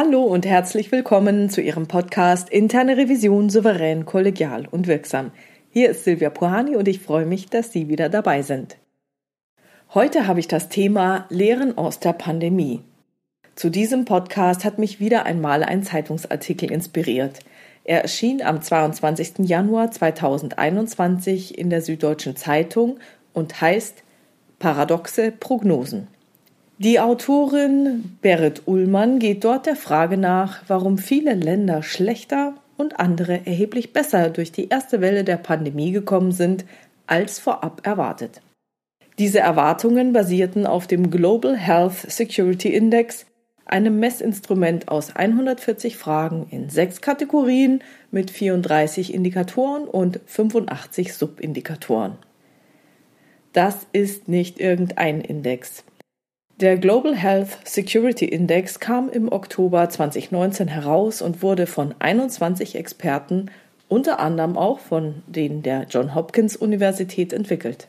Hallo und herzlich willkommen zu Ihrem Podcast Interne Revision souverän, kollegial und wirksam. Hier ist Silvia Puhani und ich freue mich, dass Sie wieder dabei sind. Heute habe ich das Thema Lehren aus der Pandemie. Zu diesem Podcast hat mich wieder einmal ein Zeitungsartikel inspiriert. Er erschien am 22. Januar 2021 in der Süddeutschen Zeitung und heißt Paradoxe Prognosen. Die Autorin Berit Ullmann geht dort der Frage nach, warum viele Länder schlechter und andere erheblich besser durch die erste Welle der Pandemie gekommen sind, als vorab erwartet. Diese Erwartungen basierten auf dem Global Health Security Index, einem Messinstrument aus 140 Fragen in sechs Kategorien mit 34 Indikatoren und 85 Subindikatoren. Das ist nicht irgendein Index. Der Global Health Security Index kam im Oktober 2019 heraus und wurde von 21 Experten, unter anderem auch von denen der John Hopkins Universität, entwickelt.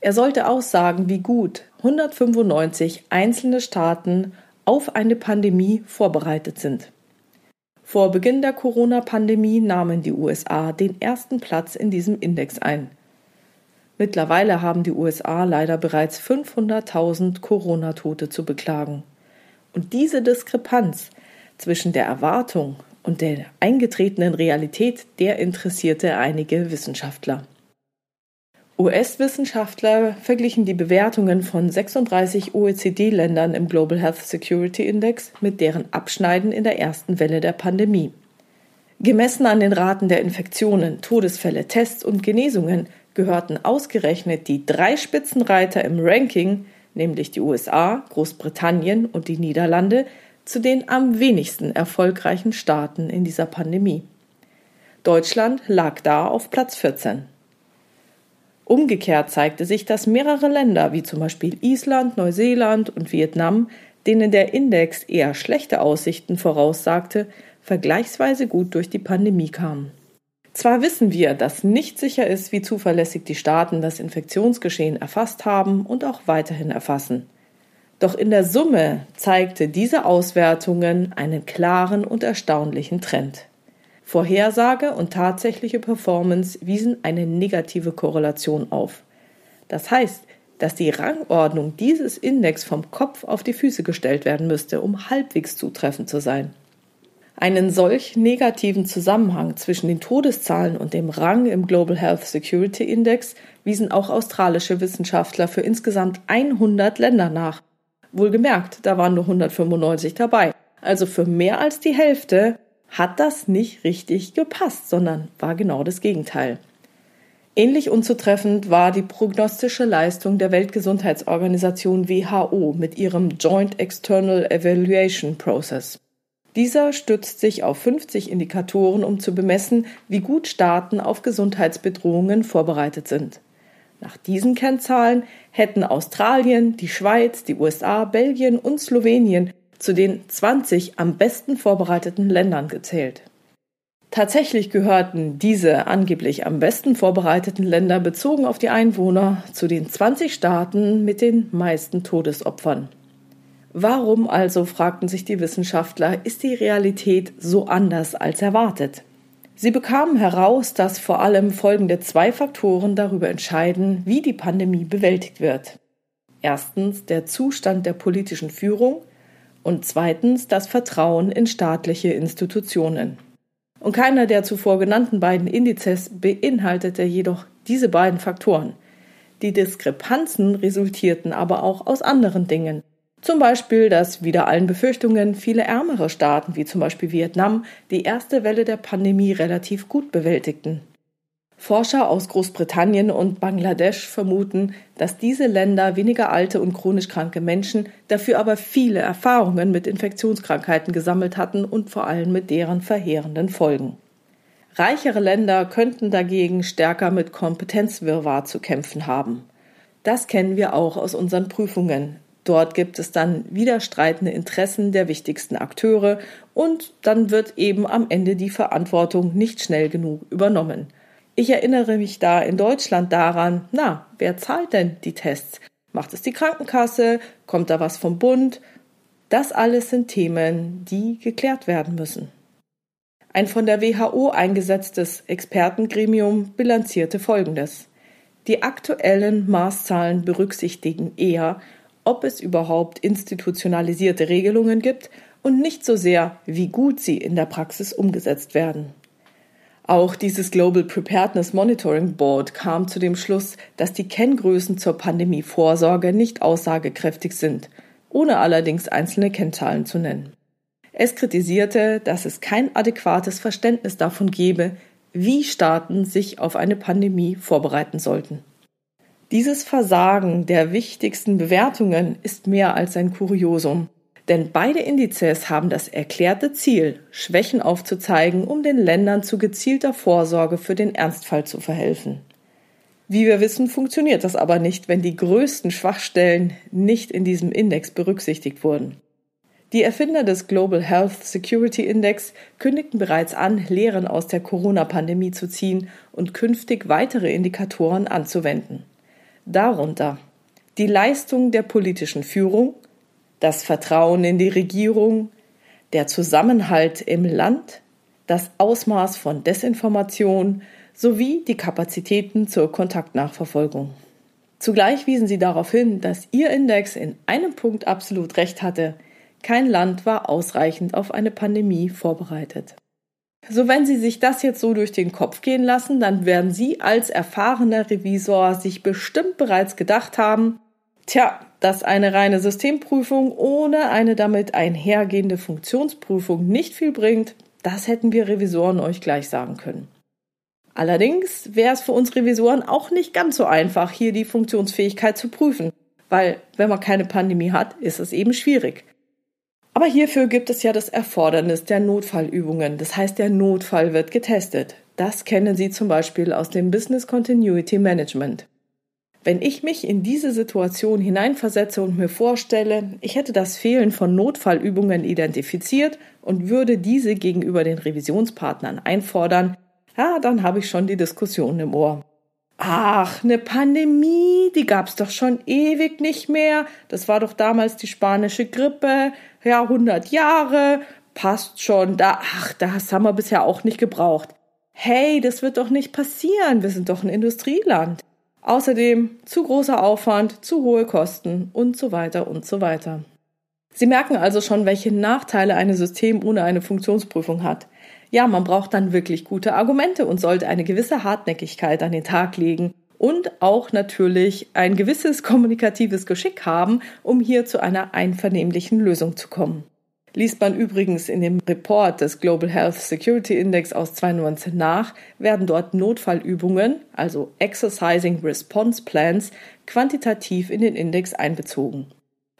Er sollte aussagen, wie gut 195 einzelne Staaten auf eine Pandemie vorbereitet sind. Vor Beginn der Corona-Pandemie nahmen die USA den ersten Platz in diesem Index ein. Mittlerweile haben die USA leider bereits 500.000 Corona-Tote zu beklagen. Und diese Diskrepanz zwischen der Erwartung und der eingetretenen Realität, der interessierte einige Wissenschaftler. US-Wissenschaftler verglichen die Bewertungen von 36 OECD-Ländern im Global Health Security Index mit deren Abschneiden in der ersten Welle der Pandemie. Gemessen an den Raten der Infektionen, Todesfälle, Tests und Genesungen gehörten ausgerechnet die drei Spitzenreiter im Ranking, nämlich die USA, Großbritannien und die Niederlande, zu den am wenigsten erfolgreichen Staaten in dieser Pandemie. Deutschland lag da auf Platz 14. Umgekehrt zeigte sich, dass mehrere Länder wie zum Beispiel Island, Neuseeland und Vietnam, denen der Index eher schlechte Aussichten voraussagte, vergleichsweise gut durch die Pandemie kamen. Zwar wissen wir, dass nicht sicher ist, wie zuverlässig die Staaten das Infektionsgeschehen erfasst haben und auch weiterhin erfassen. Doch in der Summe zeigte diese Auswertungen einen klaren und erstaunlichen Trend. Vorhersage und tatsächliche Performance wiesen eine negative Korrelation auf. Das heißt, dass die Rangordnung dieses Index vom Kopf auf die Füße gestellt werden müsste, um halbwegs zutreffend zu sein. Einen solch negativen Zusammenhang zwischen den Todeszahlen und dem Rang im Global Health Security Index wiesen auch australische Wissenschaftler für insgesamt 100 Länder nach. Wohlgemerkt, da waren nur 195 dabei. Also für mehr als die Hälfte hat das nicht richtig gepasst, sondern war genau das Gegenteil. Ähnlich unzutreffend war die prognostische Leistung der Weltgesundheitsorganisation WHO mit ihrem Joint External Evaluation Process. Dieser stützt sich auf 50 Indikatoren, um zu bemessen, wie gut Staaten auf Gesundheitsbedrohungen vorbereitet sind. Nach diesen Kennzahlen hätten Australien, die Schweiz, die USA, Belgien und Slowenien zu den 20 am besten vorbereiteten Ländern gezählt. Tatsächlich gehörten diese angeblich am besten vorbereiteten Länder bezogen auf die Einwohner zu den 20 Staaten mit den meisten Todesopfern. Warum also, fragten sich die Wissenschaftler, ist die Realität so anders als erwartet? Sie bekamen heraus, dass vor allem folgende zwei Faktoren darüber entscheiden, wie die Pandemie bewältigt wird. Erstens der Zustand der politischen Führung und zweitens das Vertrauen in staatliche Institutionen. Und keiner der zuvor genannten beiden Indizes beinhaltete jedoch diese beiden Faktoren. Die Diskrepanzen resultierten aber auch aus anderen Dingen, zum Beispiel, dass wieder allen Befürchtungen viele ärmere Staaten wie zum Beispiel Vietnam die erste Welle der Pandemie relativ gut bewältigten. Forscher aus Großbritannien und Bangladesch vermuten, dass diese Länder weniger alte und chronisch kranke Menschen, dafür aber viele Erfahrungen mit Infektionskrankheiten gesammelt hatten und vor allem mit deren verheerenden Folgen. Reichere Länder könnten dagegen stärker mit Kompetenzwirrwarr zu kämpfen haben. Das kennen wir auch aus unseren Prüfungen. Dort gibt es dann widerstreitende Interessen der wichtigsten Akteure und dann wird eben am Ende die Verantwortung nicht schnell genug übernommen. Ich erinnere mich da in Deutschland daran, na, wer zahlt denn die Tests? Macht es die Krankenkasse? Kommt da was vom Bund? Das alles sind Themen, die geklärt werden müssen. Ein von der WHO eingesetztes Expertengremium bilanzierte Folgendes. Die aktuellen Maßzahlen berücksichtigen eher, ob es überhaupt institutionalisierte Regelungen gibt und nicht so sehr, wie gut sie in der Praxis umgesetzt werden. Auch dieses Global Preparedness Monitoring Board kam zu dem Schluss, dass die Kenngrößen zur Pandemievorsorge nicht aussagekräftig sind, ohne allerdings einzelne Kennzahlen zu nennen. Es kritisierte, dass es kein adäquates Verständnis davon gebe, wie Staaten sich auf eine Pandemie vorbereiten sollten. Dieses Versagen der wichtigsten Bewertungen ist mehr als ein Kuriosum, denn beide Indizes haben das erklärte Ziel, Schwächen aufzuzeigen, um den Ländern zu gezielter Vorsorge für den Ernstfall zu verhelfen. Wie wir wissen, funktioniert das aber nicht, wenn die größten Schwachstellen nicht in diesem Index berücksichtigt wurden. Die Erfinder des Global Health Security Index kündigten bereits an, Lehren aus der Corona-Pandemie zu ziehen und künftig weitere Indikatoren anzuwenden. Darunter die Leistung der politischen Führung, das Vertrauen in die Regierung, der Zusammenhalt im Land, das Ausmaß von Desinformation sowie die Kapazitäten zur Kontaktnachverfolgung. Zugleich wiesen sie darauf hin, dass ihr Index in einem Punkt absolut recht hatte – kein Land war ausreichend auf eine Pandemie vorbereitet. So wenn Sie sich das jetzt so durch den Kopf gehen lassen, dann werden Sie als erfahrener Revisor sich bestimmt bereits gedacht haben, tja, dass eine reine Systemprüfung ohne eine damit einhergehende Funktionsprüfung nicht viel bringt, das hätten wir Revisoren euch gleich sagen können. Allerdings wäre es für uns Revisoren auch nicht ganz so einfach, hier die Funktionsfähigkeit zu prüfen, weil wenn man keine Pandemie hat, ist es eben schwierig. Aber hierfür gibt es ja das Erfordernis der Notfallübungen. Das heißt, der Notfall wird getestet. Das kennen Sie zum Beispiel aus dem Business Continuity Management. Wenn ich mich in diese Situation hineinversetze und mir vorstelle, ich hätte das Fehlen von Notfallübungen identifiziert und würde diese gegenüber den Revisionspartnern einfordern, ja, dann habe ich schon die Diskussion im Ohr. Ach, eine Pandemie, die gab's doch schon ewig nicht mehr. Das war doch damals die spanische Grippe. Ja, 100 Jahre, passt schon. Da, ach, das haben wir bisher auch nicht gebraucht. Hey, das wird doch nicht passieren. Wir sind doch ein Industrieland. Außerdem zu großer Aufwand, zu hohe Kosten und so weiter und so weiter. Sie merken also schon, welche Nachteile ein System ohne eine Funktionsprüfung hat. Ja, man braucht dann wirklich gute Argumente und sollte eine gewisse Hartnäckigkeit an den Tag legen und auch natürlich ein gewisses kommunikatives Geschick haben, um hier zu einer einvernehmlichen Lösung zu kommen. Liest man übrigens in dem Report des Global Health Security Index aus 2019 nach, werden dort Notfallübungen, also Exercising Response Plans, quantitativ in den Index einbezogen.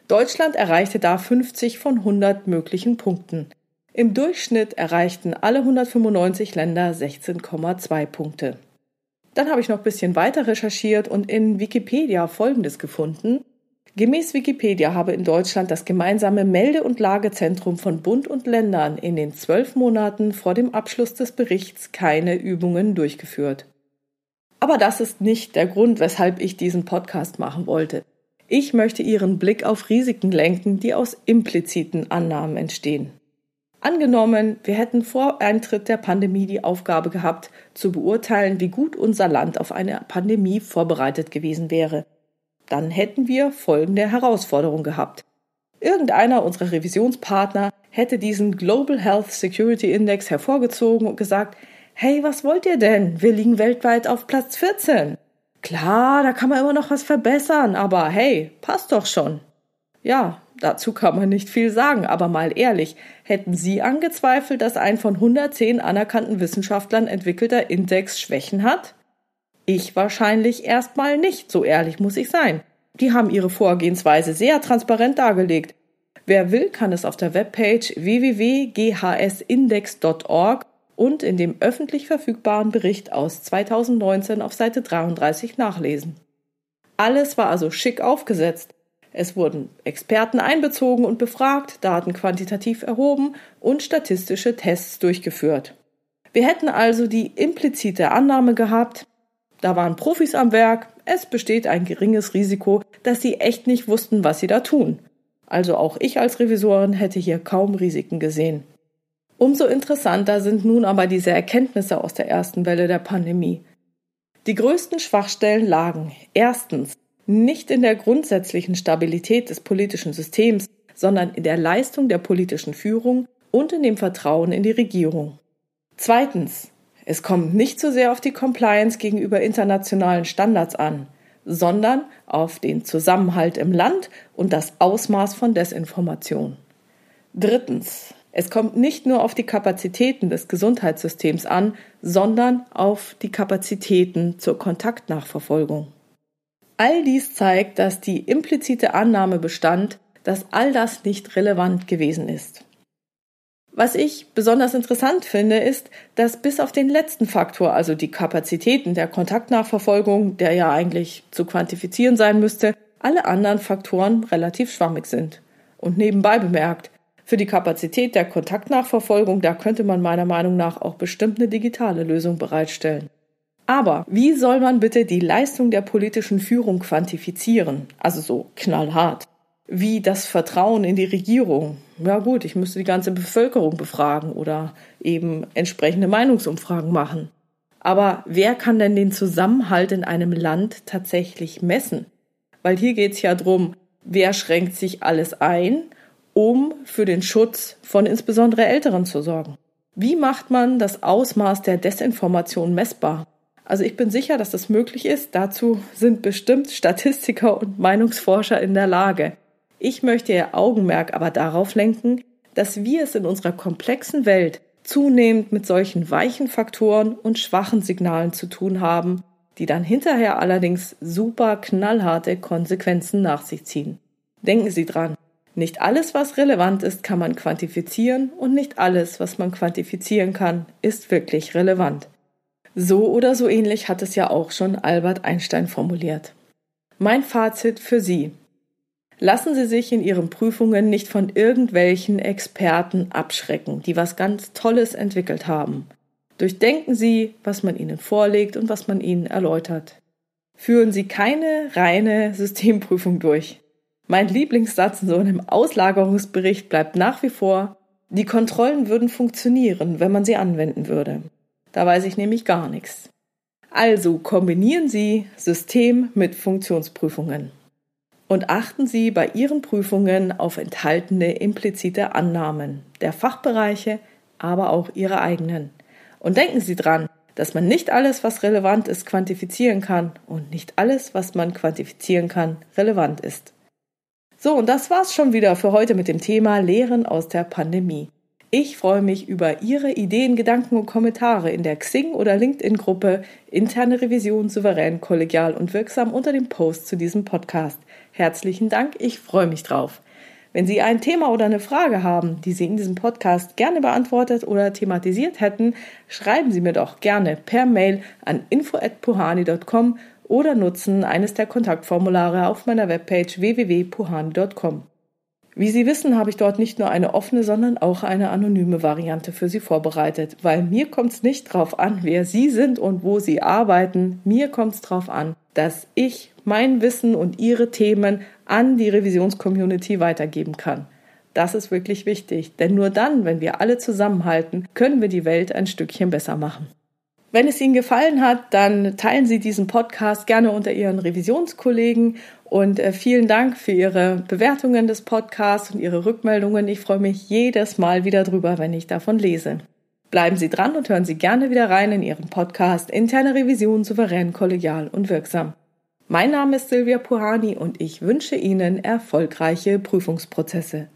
Deutschland erreichte da 50 von 100 möglichen Punkten. Im Durchschnitt erreichten alle 195 Länder 16,2 Punkte. Dann habe ich noch ein bisschen weiter recherchiert und in Wikipedia Folgendes gefunden. Gemäß Wikipedia habe in Deutschland das gemeinsame Melde- und Lagezentrum von Bund und Ländern in den zwölf Monaten vor dem Abschluss des Berichts keine Übungen durchgeführt. Aber das ist nicht der Grund, weshalb ich diesen Podcast machen wollte. Ich möchte Ihren Blick auf Risiken lenken, die aus impliziten Annahmen entstehen. Angenommen, wir hätten vor Eintritt der Pandemie die Aufgabe gehabt, zu beurteilen, wie gut unser Land auf eine Pandemie vorbereitet gewesen wäre. Dann hätten wir folgende Herausforderung gehabt. Irgendeiner unserer Revisionspartner hätte diesen Global Health Security Index hervorgezogen und gesagt, hey, was wollt ihr denn? Wir liegen weltweit auf Platz 14. Klar, da kann man immer noch was verbessern, aber hey, passt doch schon. Ja, Dazu kann man nicht viel sagen, aber mal ehrlich, hätten Sie angezweifelt, dass ein von 110 anerkannten Wissenschaftlern entwickelter Index Schwächen hat? Ich wahrscheinlich erstmal nicht, so ehrlich muss ich sein. Die haben ihre Vorgehensweise sehr transparent dargelegt. Wer will, kann es auf der Webpage www.ghsindex.org und in dem öffentlich verfügbaren Bericht aus 2019 auf Seite 33 nachlesen. Alles war also schick aufgesetzt. Es wurden Experten einbezogen und befragt, Daten quantitativ erhoben und statistische Tests durchgeführt. Wir hätten also die implizite Annahme gehabt, da waren Profis am Werk, es besteht ein geringes Risiko, dass sie echt nicht wussten, was sie da tun. Also auch ich als Revisorin hätte hier kaum Risiken gesehen. Umso interessanter sind nun aber diese Erkenntnisse aus der ersten Welle der Pandemie. Die größten Schwachstellen lagen erstens nicht in der grundsätzlichen Stabilität des politischen Systems, sondern in der Leistung der politischen Führung und in dem Vertrauen in die Regierung. Zweitens, es kommt nicht so sehr auf die Compliance gegenüber internationalen Standards an, sondern auf den Zusammenhalt im Land und das Ausmaß von Desinformation. Drittens, es kommt nicht nur auf die Kapazitäten des Gesundheitssystems an, sondern auf die Kapazitäten zur Kontaktnachverfolgung. All dies zeigt, dass die implizite Annahme bestand, dass all das nicht relevant gewesen ist. Was ich besonders interessant finde, ist, dass bis auf den letzten Faktor, also die Kapazitäten der Kontaktnachverfolgung, der ja eigentlich zu quantifizieren sein müsste, alle anderen Faktoren relativ schwammig sind. Und nebenbei bemerkt, für die Kapazität der Kontaktnachverfolgung, da könnte man meiner Meinung nach auch bestimmt eine digitale Lösung bereitstellen. Aber wie soll man bitte die Leistung der politischen Führung quantifizieren? Also so knallhart. Wie das Vertrauen in die Regierung. Ja gut, ich müsste die ganze Bevölkerung befragen oder eben entsprechende Meinungsumfragen machen. Aber wer kann denn den Zusammenhalt in einem Land tatsächlich messen? Weil hier geht's ja drum, wer schränkt sich alles ein um für den Schutz von insbesondere Älteren zu sorgen. Wie macht man das Ausmaß der Desinformation messbar? Also ich bin sicher, dass das möglich ist. Dazu sind bestimmt Statistiker und Meinungsforscher in der Lage. Ich möchte Ihr Augenmerk aber darauf lenken, dass wir es in unserer komplexen Welt zunehmend mit solchen weichen Faktoren und schwachen Signalen zu tun haben, die dann hinterher allerdings super knallharte Konsequenzen nach sich ziehen. Denken Sie dran, nicht alles, was relevant ist, kann man quantifizieren und nicht alles, was man quantifizieren kann, ist wirklich relevant. So oder so ähnlich hat es ja auch schon Albert Einstein formuliert. Mein Fazit für Sie. Lassen Sie sich in Ihren Prüfungen nicht von irgendwelchen Experten abschrecken, die was ganz Tolles entwickelt haben. Durchdenken Sie, was man Ihnen vorlegt und was man Ihnen erläutert. Führen Sie keine reine Systemprüfung durch. Mein Lieblingssatz in so einem Auslagerungsbericht bleibt nach wie vor, die Kontrollen würden funktionieren, wenn man sie anwenden würde. Da weiß ich nämlich gar nichts. Also kombinieren Sie System mit Funktionsprüfungen. Und achten Sie bei Ihren Prüfungen auf enthaltene implizite Annahmen der Fachbereiche, aber auch Ihre eigenen. Und denken Sie dran, dass man nicht alles, was relevant ist, quantifizieren kann und nicht alles, was man quantifizieren kann, relevant ist. So, und das war's schon wieder für heute mit dem Thema Lehren aus der Pandemie. Ich freue mich über Ihre Ideen, Gedanken und Kommentare in der Xing- oder LinkedIn-Gruppe Interne Revision souverän, kollegial und wirksam unter dem Post zu diesem Podcast. Herzlichen Dank, ich freue mich drauf. Wenn Sie ein Thema oder eine Frage haben, die Sie in diesem Podcast gerne beantwortet oder thematisiert hätten, schreiben Sie mir doch gerne per Mail an info@puhani.com oder nutzen eines der Kontaktformulare auf meiner Webpage www.puhani.com. Wie Sie wissen, habe ich dort nicht nur eine offene, sondern auch eine anonyme Variante für Sie vorbereitet, weil mir kommt es nicht drauf an, wer Sie sind und wo Sie arbeiten. Mir kommt es drauf an, dass ich mein Wissen und Ihre Themen an die Revisionscommunity weitergeben kann. Das ist wirklich wichtig, denn nur dann, wenn wir alle zusammenhalten, können wir die Welt ein Stückchen besser machen. Wenn es Ihnen gefallen hat, dann teilen Sie diesen Podcast gerne unter Ihren Revisionskollegen und äh, vielen Dank für Ihre Bewertungen des Podcasts und Ihre Rückmeldungen. Ich freue mich jedes Mal wieder drüber, wenn ich davon lese. Bleiben Sie dran und hören Sie gerne wieder rein in Ihren Podcast Interne Revision souverän, kollegial und wirksam. Mein Name ist Silvia Puhani und ich wünsche Ihnen erfolgreiche Prüfungsprozesse.